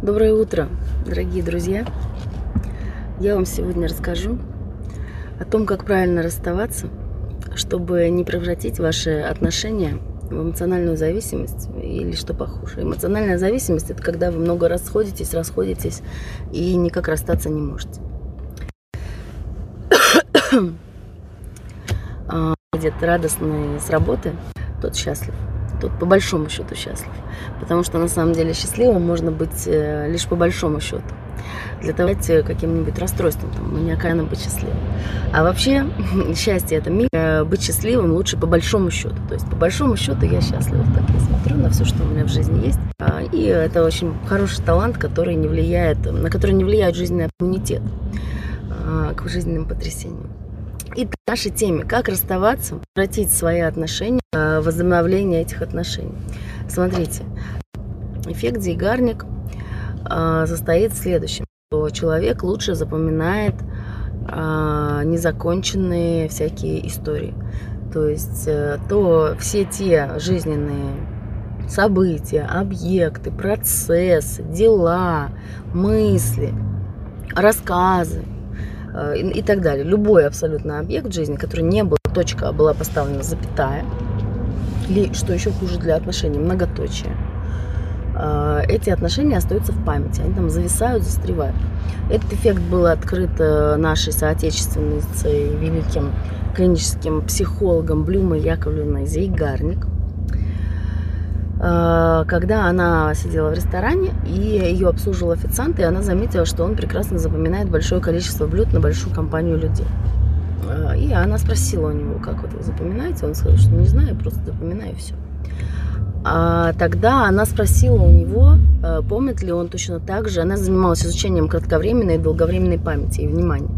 Доброе утро, дорогие друзья! Я вам сегодня расскажу о том, как правильно расставаться, чтобы не превратить ваши отношения в эмоциональную зависимость или что похуже. Эмоциональная зависимость – это когда вы много расходитесь, расходитесь и никак расстаться не можете. Идет а, радостный с работы, тот счастлив тот по большому счету счастлив. Потому что на самом деле счастливым можно быть э, лишь по большому счету. Для того, каким-нибудь расстройством, там, маниакально быть счастливым. А вообще, счастье это мир. Э, быть счастливым лучше по большому счету. То есть, по большому счету я счастлива. Так я смотрю на все, что у меня в жизни есть. А, и это очень хороший талант, который не влияет, на который не влияет жизненный иммунитет а, к жизненным потрясениям. И к нашей теме, как расставаться, превратить свои отношения в возобновление этих отношений. Смотрите, эффект Зейгарник а, состоит в следующем, что человек лучше запоминает а, незаконченные всякие истории. То есть э, то все те жизненные события, объекты, процессы, дела, мысли, рассказы, и, так далее. Любой абсолютно объект жизни, который не был точка, а была поставлена запятая, или, что еще хуже для отношений, многоточие, э, эти отношения остаются в памяти, они там зависают, застревают. Этот эффект был открыт э, нашей соотечественницей, великим клиническим психологом Блюмой Яковлевной Зейгарник – Э, когда она сидела в ресторане, и ее обслуживал официант, и она заметила, что он прекрасно запоминает большое количество блюд на большую компанию людей. Э, и она спросила у него, как вот вы запоминаете? Он сказал, что не знаю, просто запоминаю все. А тогда она спросила у него, э, помнит ли он точно так же. Она занималась изучением кратковременной и долговременной памяти и внимания.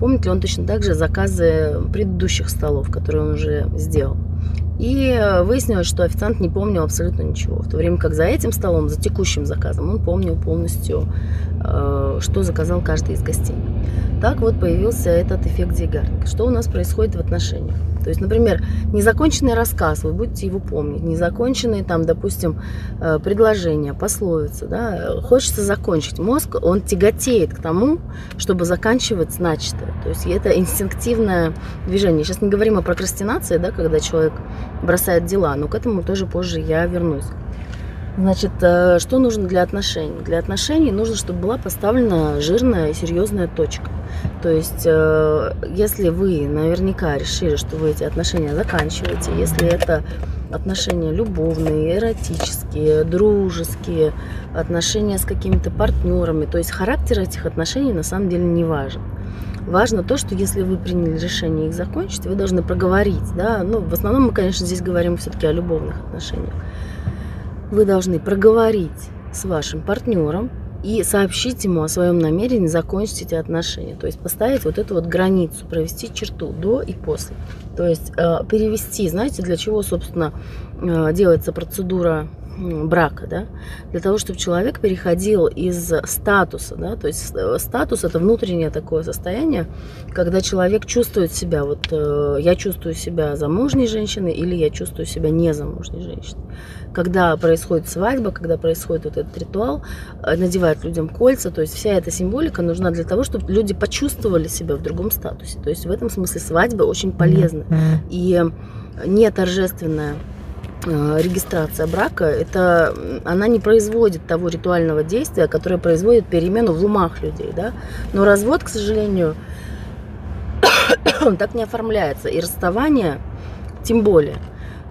Помнит ли он точно так же заказы предыдущих столов, которые он уже сделал? И выяснилось, что официант не помнил абсолютно ничего. В то время как за этим столом, за текущим заказом, он помнил полностью, э, что заказал каждый из гостей. Так вот появился этот эффект Зейгарника. Что у нас происходит в отношениях? То есть, например, незаконченный рассказ, вы будете его помнить, незаконченные там, допустим, э, предложения, пословицы, да, хочется закончить. Мозг, он тяготеет к тому, чтобы заканчивать начатое. То есть это инстинктивное движение. Сейчас не говорим о прокрастинации, да, когда человек бросает дела, но к этому тоже позже я вернусь. Значит, э, что нужно для отношений? Для отношений нужно, чтобы была поставлена жирная, серьезная точка. То есть, э, если вы наверняка решили, что вы эти отношения заканчиваете, если это отношения любовные, эротические, дружеские, отношения с какими-то партнерами, то есть характер этих отношений на самом деле не важен. Важно то, что если вы приняли решение их закончить, вы должны проговорить, да, ну, в основном мы, конечно, здесь говорим все-таки о любовных отношениях вы должны проговорить с вашим партнером и сообщить ему о своем намерении закончить эти отношения. То есть поставить вот эту вот границу, провести черту до и после. То есть э, перевести, знаете, для чего, собственно, э, делается процедура брака, да, для того, чтобы человек переходил из статуса, да, то есть э, статус это внутреннее такое состояние, когда человек чувствует себя, вот э, я чувствую себя замужней женщиной или я чувствую себя незамужней женщиной. Когда происходит свадьба, когда происходит вот этот ритуал, э, надевают людям кольца, то есть вся эта символика нужна для того, чтобы люди почувствовали себя в другом статусе. То есть в этом смысле свадьба очень полезна и не торжественная регистрация брака, это она не производит того ритуального действия, которое производит перемену в умах людей, да. Но развод, к сожалению, так не оформляется, и расставание тем более.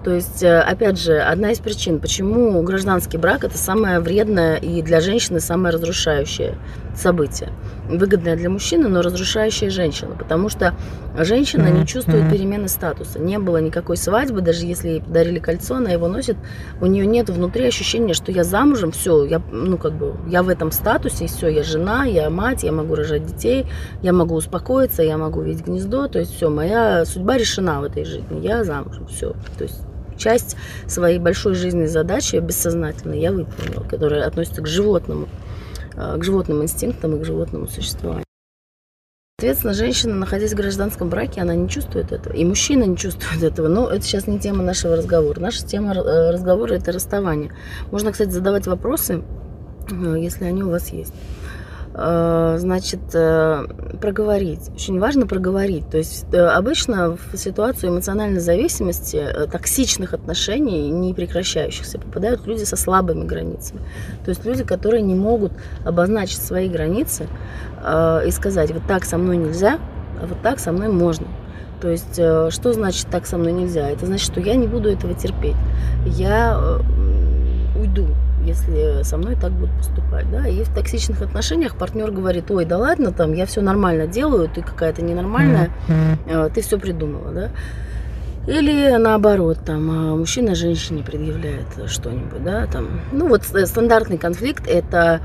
То есть, э, опять же, одна из причин, почему гражданский брак это самое вредное и для женщины самое разрушающее событие. Выгодное для мужчины, но разрушающее женщину. Потому что женщина не чувствует перемены статуса. Не было никакой свадьбы, даже если ей подарили кольцо, она его носит, у нее нет внутри ощущения, что я замужем, все, я, ну, как бы, я в этом статусе, и все, я жена, я мать, я могу рожать детей, я могу успокоиться, я могу видеть гнездо, то есть все, моя судьба решена в этой жизни, я замужем, все. То есть часть своей большой жизненной задачи бессознательной я выполнила, которая относится к животному, к животным инстинктам и к животному существованию. Соответственно, женщина, находясь в гражданском браке, она не чувствует этого. И мужчина не чувствует этого. Но это сейчас не тема нашего разговора. Наша тема э, разговора – это расставание. Можно, кстати, задавать вопросы если они у вас есть. Э, значит, э, проговорить. Очень важно проговорить. То есть э, обычно в ситуацию эмоциональной зависимости, токсичных отношений, не прекращающихся, попадают люди со слабыми границами. То есть люди, которые не могут обозначить свои границы и сказать, вот так со мной нельзя, а вот так со мной можно. То есть, что значит так со мной нельзя? Это значит, что я не буду этого терпеть. Я уйду если со мной так будут поступать, да, и в токсичных отношениях партнер говорит, ой, да ладно, там, я все нормально делаю, ты какая-то ненормальная, mm-hmm. ты все придумала, да, или наоборот, там, а, мужчина женщине предъявляет что-нибудь, да, там, ну вот э, стандартный конфликт это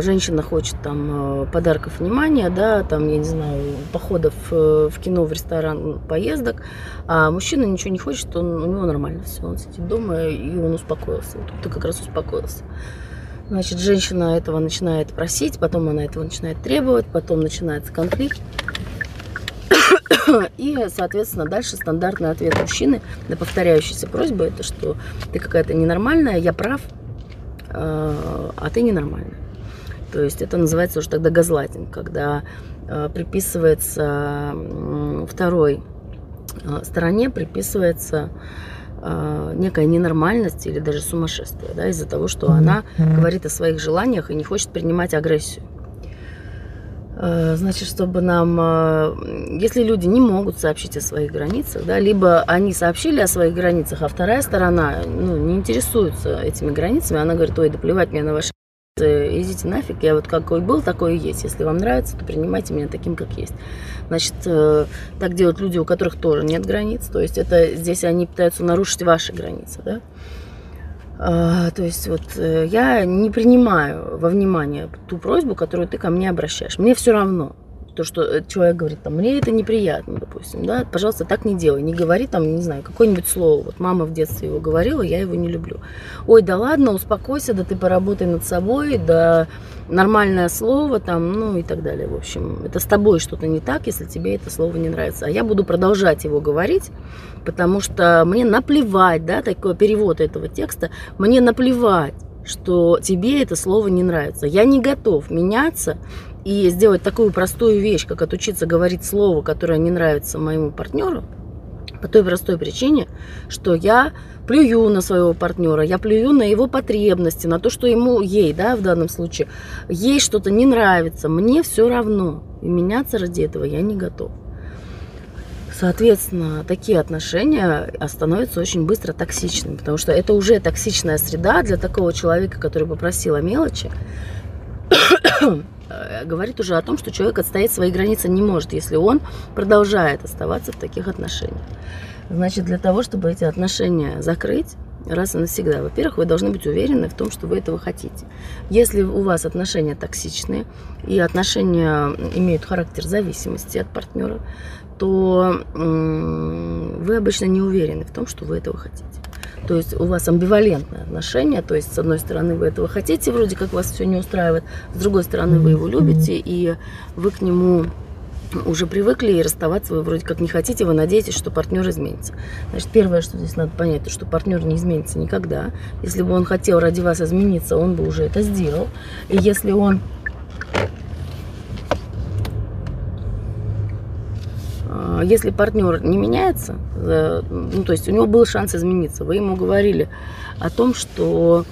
женщина хочет там э, подарков внимания, да, там, я не знаю, походов э, в кино, в ресторан, поездок, а мужчина ничего не хочет, он, у него нормально все, он сидит дома и он успокоился. Вот тут как раз успокоился. Значит, женщина этого начинает просить, потом она этого начинает требовать, потом начинается конфликт. И, соответственно, дальше стандартный ответ мужчины на повторяющиеся просьбы, это что ты какая-то ненормальная, я прав, Э, а ты ненормальная. То есть это называется уже тогда газлайтинг, когда э, приписывается второй э, стороне приписывается некая ненормальность или даже сумасшествие, да, из-за того, что она говорит о своих желаниях и не хочет принимать агрессию. Значит, чтобы нам, если люди не могут сообщить о своих границах, да, либо они сообщили о своих границах, а вторая сторона ну, не интересуется этими границами, она говорит, ой, да плевать мне на ваши идите нафиг, я вот какой был, такой и есть. Если вам нравится, то принимайте меня таким, как есть. Значит, э, так делают люди, у которых тоже нет границ. То есть это здесь они пытаются нарушить ваши границы, да. А, то есть вот э, я не принимаю во внимание ту просьбу, которую ты ко мне обращаешь. Мне все равно то, что э, человек говорит, там, мне это неприятно, допустим, да, пожалуйста, так не делай, не говори там, не знаю, какое-нибудь слово, вот мама в детстве его говорила, я его не люблю. Ой, да ладно, успокойся, да ты поработай над собой, да нормальное слово там, ну и так далее, в общем, это с тобой что-то не так, если тебе это слово не нравится, а я буду продолжать его говорить, потому что мне наплевать, да, такой перевод этого текста, мне наплевать, что тебе это слово не нравится. Я не готов меняться и сделать такую простую вещь, как отучиться говорить слово, которое не нравится моему партнеру, по той простой причине, что я плюю на своего партнера, я плюю на его потребности, на то, что ему, ей, да, в данном случае, ей что-то не нравится, мне все равно. И меняться ради этого я не готов. Соответственно, такие отношения становятся очень быстро токсичными, потому что это уже токсичная среда для такого человека, который попросил о мелочи. Э, говорит уже о том, что человек отстоять свои границы не может, если он продолжает оставаться в таких отношениях. Значит, для того, чтобы эти отношения закрыть, раз и навсегда. Во-первых, вы должны быть уверены в том, что вы этого хотите. Если у вас отношения токсичные и отношения имеют характер зависимости от партнера, то вы обычно не уверены в том, что вы этого хотите. То есть у вас амбивалентное отношение, то есть с одной стороны вы этого хотите, вроде как вас все не устраивает, с другой стороны вы его любите, и вы к нему уже привыкли и расставаться вы вроде как не хотите, вы надеетесь, что партнер изменится. Значит, первое, что здесь надо понять, то, что партнер не изменится никогда. Если бы он хотел ради вас измениться, он бы уже это сделал. И если он если партнер не меняется, э, ну, то есть у него был шанс измениться, вы ему говорили о том, что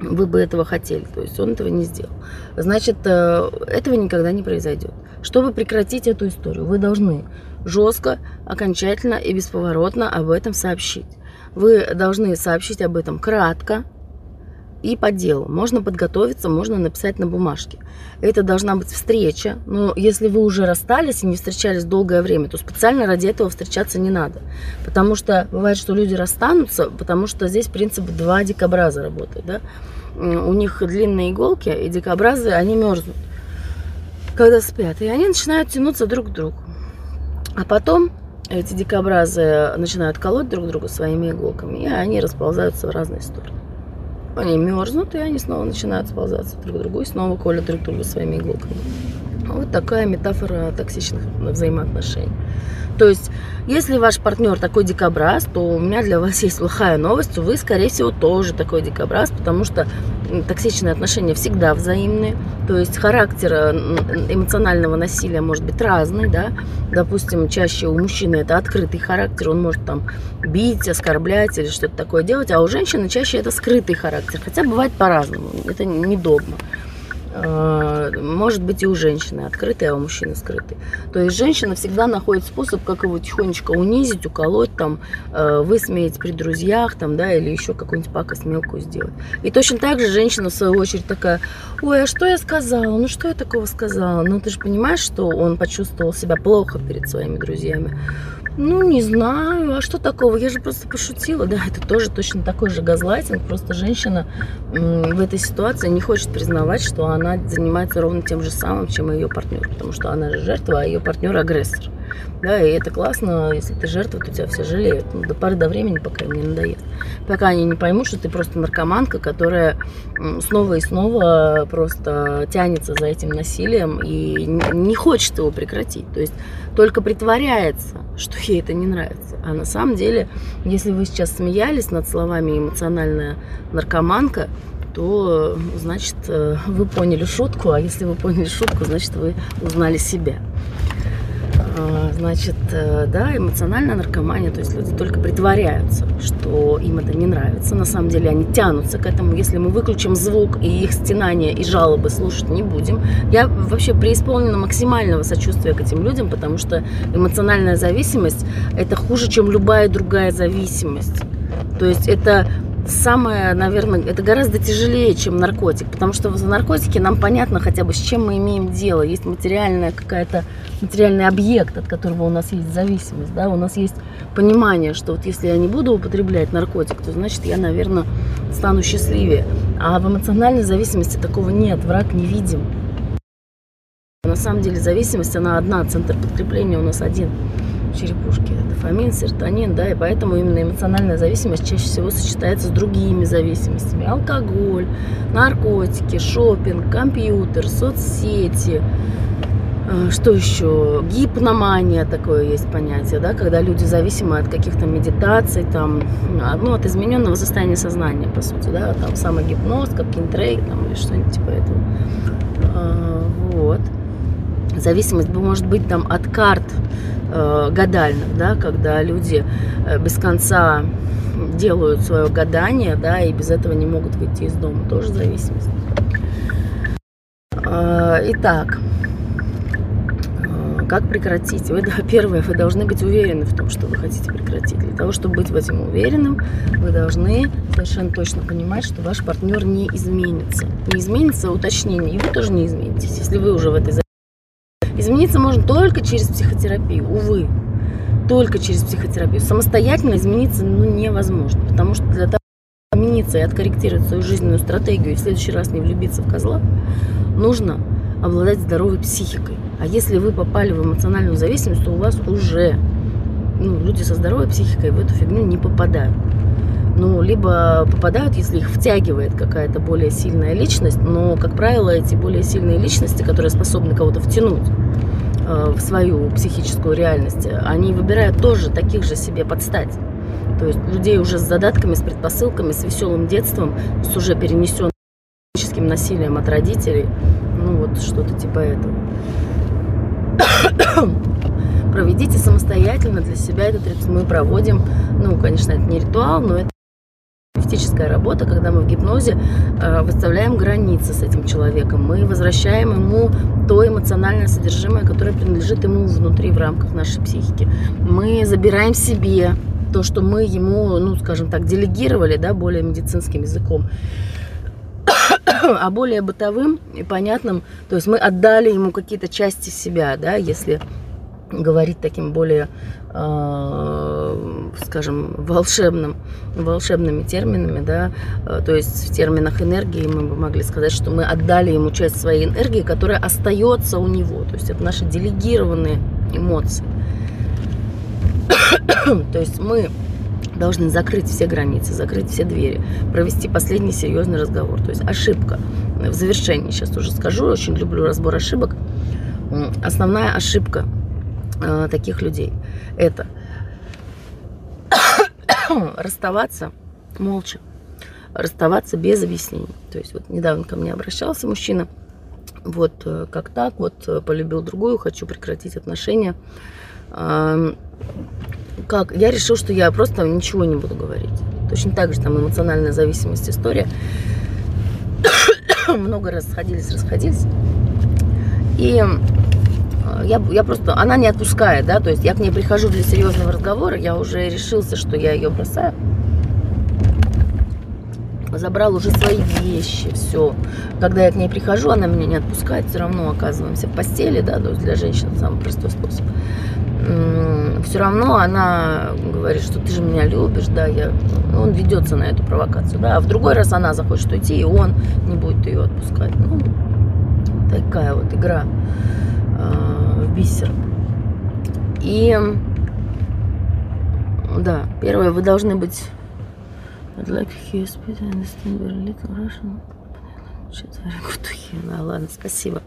вы бы этого хотели, то есть он этого не сделал. Значит, э, этого никогда не произойдет. Чтобы прекратить эту историю, вы должны жестко, окончательно и бесповоротно об этом сообщить. Вы должны сообщить об этом кратко, и по делу. Можно подготовиться, можно написать на бумажке. Это должна быть встреча. Но если вы уже расстались и не встречались долгое время, то специально ради этого встречаться не надо. Потому что бывает, что люди расстанутся, потому что здесь принцип два дикобраза работает. Да? У них длинные иголки, и дикобразы, они мерзнут, когда спят. И они начинают тянуться друг к другу. А потом эти дикобразы начинают колоть друг друга своими иголками, и они расползаются в разные стороны. Они мерзнут, и они снова начинают сползаться друг к другу и снова колят друг друга своими иголками. Вот такая метафора токсичных взаимоотношений. То есть, если ваш партнер такой дикобраз, то у меня для вас есть плохая новость. Вы, скорее всего, тоже такой дикобраз, потому что токсичные отношения всегда взаимные. То есть характер э, эмоционального насилия может быть разный, да. Допустим, чаще у мужчины это открытый характер, он может там бить, оскорблять или что-то такое делать, а у женщины чаще это скрытый характер. Хотя бывает по-разному, это не догма. Э, может быть и у женщины открытый, а у мужчины скрытый. То есть женщина всегда находит способ, как его тихонечко унизить, уколоть, там, э, высмеять при друзьях, там, да, или еще какую-нибудь пакость мелкую сделать. И точно так же женщина, в свою очередь, такая, ой, а что я сказала? Ну, что я такого сказала? Ну, ты же понимаешь, что он почувствовал себя плохо перед своими друзьями. Ну, не знаю, а что такого? Я же просто пошутила. Да, это тоже точно такой же газлайтинг. Просто женщина в этой ситуации не хочет признавать, что она занимается ровно тем же самым, чем ее партнер. Потому что она же жертва, а ее партнер агрессор. Да, и это классно, если ты жертва, то тебя все жалеют. Ну, до поры до времени, пока им не надоест. Пока они не поймут, что ты просто наркоманка, которая снова и снова просто тянется за этим насилием и не хочет его прекратить. То есть только притворяется, что ей это не нравится. А на самом деле, если вы сейчас смеялись над словами эмоциональная наркоманка, то значит э, вы поняли шутку, а если вы поняли шутку, значит вы узнали себя. А, значит, э, да, эмоциональная наркомания, то есть люди только притворяются, что им это не нравится. На самом деле они тянутся к этому. Если мы выключим звук и их стенания и жалобы слушать не будем, я вообще преисполнена максимального сочувствия к этим людям, потому что эмоциональная зависимость – это хуже, чем любая другая зависимость. То есть это самое, наверное, это гораздо тяжелее, чем наркотик, потому что в наркотике нам понятно хотя бы, с чем мы имеем дело. Есть материальная какая-то, материальный объект, от которого у нас есть зависимость, да, у нас есть понимание, что вот если я не буду употреблять наркотик, то значит я, наверное, стану счастливее. А в эмоциональной зависимости такого нет, враг не видим. На самом деле зависимость, она одна, центр подкрепления у нас один черепушки. Дофамин, серотонин, да, и поэтому именно эмоциональная зависимость чаще всего сочетается с другими зависимостями. Алкоголь, наркотики, шопинг, компьютер, соцсети, э, что еще? Гипномания такое есть понятие, да, когда люди зависимы от каких-то медитаций, там, ну, от измененного состояния сознания, по сути, да, там самый гипноз, как кинтрейк, там, или что-нибудь типа этого. А, вот. Зависимость может быть там от карт, гадальных, да, когда люди э, без конца делают свое гадание, да, и без этого не могут выйти из дома. Тоже зависимость. Э, итак, э, как прекратить? Вы, да, первое, вы должны быть уверены в том, что вы хотите прекратить. Для того, чтобы быть в этом уверенным, вы должны совершенно точно понимать, что ваш партнер не изменится. Не изменится уточнение, и вы тоже не изменитесь, если вы уже в этой Измениться можно только через психотерапию, увы. Только через психотерапию. Самостоятельно измениться ну, невозможно. Потому что для того, чтобы измениться и откорректировать свою жизненную стратегию и в следующий раз не влюбиться в козла, нужно обладать здоровой психикой. А если вы попали в эмоциональную зависимость, то у вас уже ну, люди со здоровой психикой в эту фигню не попадают. Ну, либо попадают, если их втягивает какая-то более сильная личность, но, как правило, эти более сильные личности, которые способны кого-то втянуть, Э, в свою психическую реальность, они выбирают тоже таких же себе подстать. То есть людей уже с задатками, с предпосылками, с веселым детством, с уже перенесенным психическим насилием от родителей. Ну вот что-то типа этого. Проведите самостоятельно для себя этот ритуал. Мы проводим, ну, конечно, это не ритуал, но это терапевтическая работа, когда мы в гипнозе э, выставляем границы с этим человеком. Мы возвращаем ему то эмоциональное содержимое, которое принадлежит ему внутри, в рамках нашей психики. Мы забираем себе то, что мы ему, ну, скажем так, делегировали, да, более медицинским языком, а более бытовым и понятным, то есть мы отдали ему какие-то части себя, да, если говорить таким более, скажем, волшебным, волшебными терминами, да, э, то есть в терминах энергии мы бы могли сказать, что мы отдали ему часть своей энергии, которая остается у него, то есть это наши делегированные эмоции. то есть мы должны закрыть все границы, закрыть все двери, провести последний серьезный разговор. То есть ошибка. В завершении сейчас уже скажу, очень люблю разбор ошибок. основная ошибка э, таких людей это расставаться молча, расставаться без объяснений. То есть вот недавно ко мне обращался мужчина, вот э, как так, вот э, полюбил другую, хочу прекратить отношения. Как? Я решил, что я просто ничего не буду говорить. Точно так же там эмоциональная зависимость история. Много раз сходились, расходились. И я, я просто, она не отпускает, да, то есть я к ней прихожу для серьезного разговора, я уже решился, что я ее бросаю. Забрал уже свои вещи, все. Когда я к ней прихожу, она меня не отпускает, все равно оказываемся в постели, да, то есть для женщин самый простой способ. Все равно она говорит, что ты же меня любишь, да, я, он ведется на эту провокацию, да, а в другой раз она захочет уйти, и он не будет ее отпускать. Ну, такая вот игра э, в бисер. И да, первое, вы должны быть like. Да, ладно, спасибо.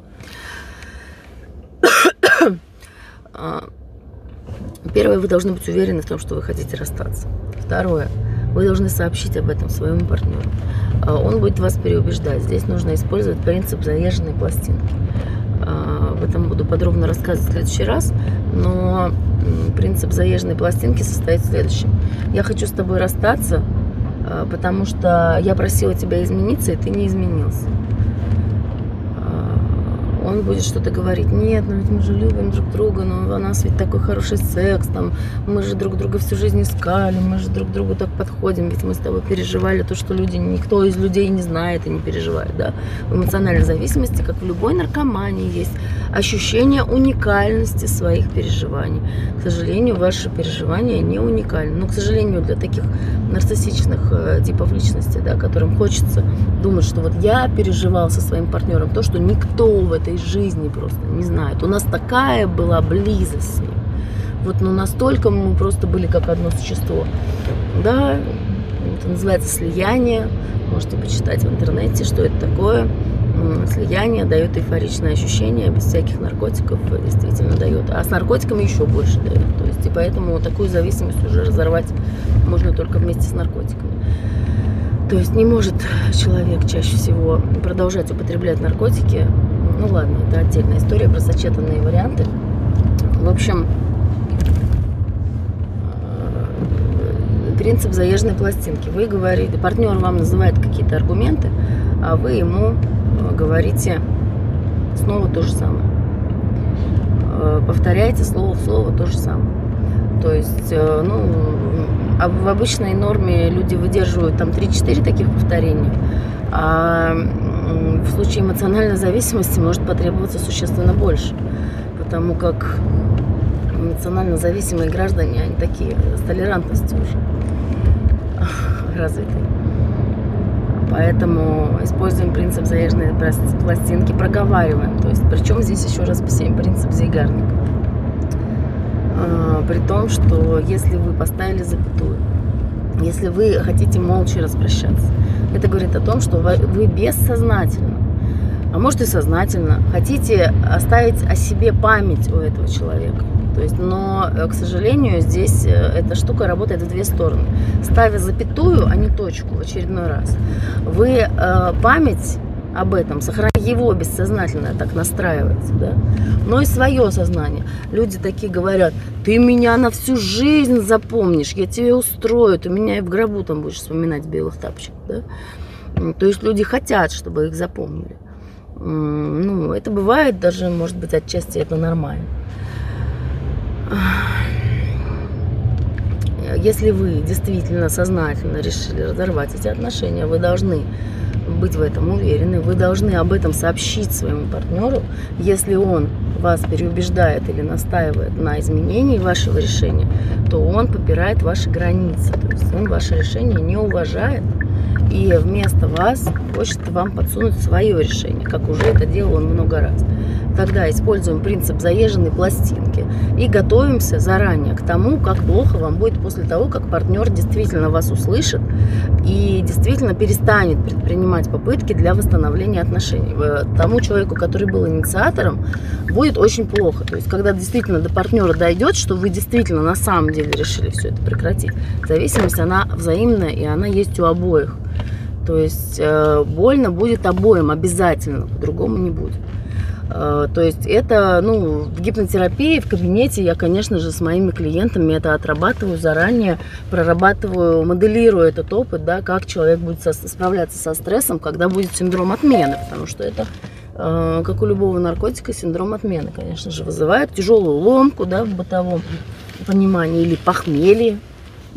Первое, вы должны быть уверены в том, что вы хотите расстаться. Второе, вы должны сообщить об этом своему партнеру. А, он будет вас переубеждать. Здесь нужно использовать принцип заезженной пластинки. Об этом буду подробно рассказывать в следующий раз. Но принцип заезженной пластинки состоит в следующем. Я хочу с тобой расстаться, а, потому что я просила тебя измениться, и ты не изменился он будет что-то говорить, нет, ну ведь мы же любим друг друга, ну у нас ведь такой хороший секс, там, мы же друг друга всю жизнь искали, мы же друг другу так подходим, ведь мы с тобой переживали то, что люди, никто из людей не знает и не переживает, да. В эмоциональной зависимости, как в любой наркомании, есть ощущение уникальности своих переживаний. К сожалению, ваши переживания не уникальны. Но, к сожалению, для таких нарциссичных э, типов личности, да, которым хочется думать, что вот я переживал со своим партнером то, что никто в этой жизни просто не знают. У нас такая была близость с ним. Вот, ну, настолько мы просто были как одно существо. Да, это называется слияние. Можете почитать в интернете, что это такое. Слияние дает эйфоричное ощущение, без всяких наркотиков действительно дает. А с наркотиками еще больше дает. То есть, и поэтому такую зависимость уже разорвать можно только вместе с наркотиками. То есть не может человек чаще всего продолжать употреблять наркотики ну ладно, это отдельная история про сочетанные варианты. В общем, э, принцип заезженной пластинки. Вы говорите, партнер вам называет какие-то аргументы, а вы ему э, говорите снова то же самое. Э, повторяете слово в слово то же самое. То есть, ну, а в обычной норме люди выдерживают там 3-4 таких повторения, а в случае эмоциональной зависимости может потребоваться существенно больше, потому как эмоционально зависимые граждане, они такие с толерантностью уже развиты. Поэтому используем принцип заезженной пластинки, проговариваем. То есть, причем здесь еще раз посеем принцип Зейгарника. А, при том, что если вы поставили запятую, если вы хотите молча распрощаться, это говорит о том, что вы бессознательно, а может и сознательно, хотите оставить о себе память у этого человека. То есть, но, э, к сожалению, здесь э, эта штука работает в две стороны. Ставя запятую, а не точку в очередной раз, вы э, память об этом, сохраняя его бессознательно так настраивается, да, но и свое сознание. Люди такие говорят, ты меня на всю жизнь запомнишь, я тебе устрою, ты меня и в гробу там будешь вспоминать белых тапочках, да. То есть люди хотят, чтобы их запомнили. Ну, это бывает даже, может быть, отчасти это нормально. Если вы действительно сознательно решили разорвать эти отношения, вы должны быть в этом уверены, вы должны об этом сообщить своему партнеру. Если он вас переубеждает или настаивает на изменении вашего решения, то он попирает ваши границы. То есть он ваше решение не уважает и вместо вас хочет вам подсунуть свое решение, как уже это делал он много раз. Тогда используем принцип заезженной пластинки и готовимся заранее к тому, как плохо вам будет после того, как партнер действительно вас услышит и действительно перестанет предпринимать попытки для восстановления отношений. Тому человеку, который был инициатором, будет очень плохо. То есть, когда действительно до партнера дойдет, что вы действительно на самом деле решили все это прекратить, зависимость, она взаимная и она есть у обоих. То есть э, больно будет обоим обязательно, по-другому не будет. Э, то есть это, ну, в гипнотерапии, в кабинете я, конечно же, с моими клиентами это отрабатываю заранее, прорабатываю, моделирую этот опыт, да, как человек будет со, справляться со стрессом, когда будет синдром отмены, потому что это э, как у любого наркотика, синдром отмены, конечно же, вызывает тяжелую ломку да, в бытовом понимании или похмелье,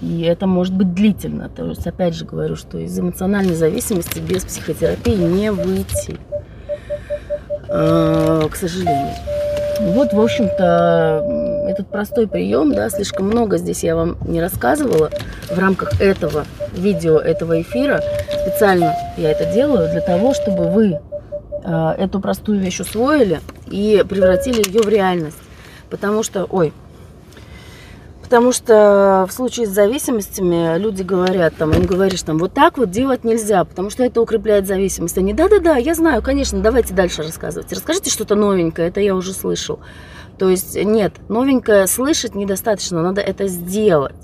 и это может быть длительно. То есть, опять же говорю, что из эмоциональной зависимости без психотерапии не выйти, к сожалению. Вот, в общем-то, этот простой прием, да, слишком много здесь я вам не рассказывала в рамках этого видео, этого эфира. Специально я это делаю для того, чтобы вы э, эту простую вещь усвоили и превратили ее в реальность. Потому что, ой, Потому что в случае с зависимостями люди говорят, там, им говоришь, там, вот так вот делать нельзя, потому что это укрепляет зависимость. Они, да-да-да, я знаю, конечно, давайте дальше рассказывать. Расскажите что-то новенькое, это я уже слышал. То есть, нет, новенькое слышать недостаточно, надо это сделать.